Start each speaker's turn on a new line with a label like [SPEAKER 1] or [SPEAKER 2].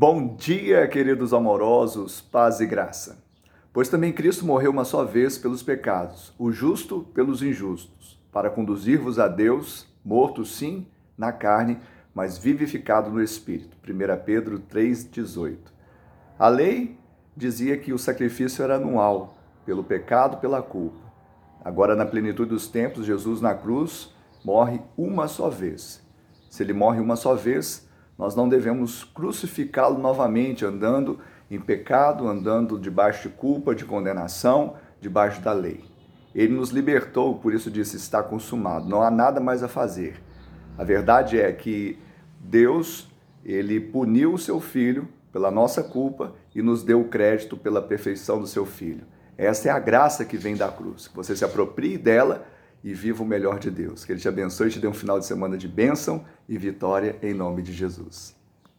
[SPEAKER 1] Bom dia, queridos amorosos, paz e graça. Pois também Cristo morreu uma só vez pelos pecados, o justo pelos injustos, para conduzir-vos a Deus, morto sim na carne, mas vivificado no espírito. 1 Pedro 3,18. A lei dizia que o sacrifício era anual, pelo pecado, pela culpa. Agora, na plenitude dos tempos, Jesus na cruz morre uma só vez. Se ele morre uma só vez, nós não devemos crucificá-lo novamente, andando em pecado, andando debaixo de culpa, de condenação, debaixo da lei. Ele nos libertou, por isso disse: está consumado, não há nada mais a fazer. A verdade é que Deus, ele puniu o seu filho pela nossa culpa e nos deu o crédito pela perfeição do seu filho. Essa é a graça que vem da cruz. Você se aproprie dela e viva o melhor de Deus. Que Ele te abençoe e te dê um final de semana de bênção e vitória em nome de Jesus.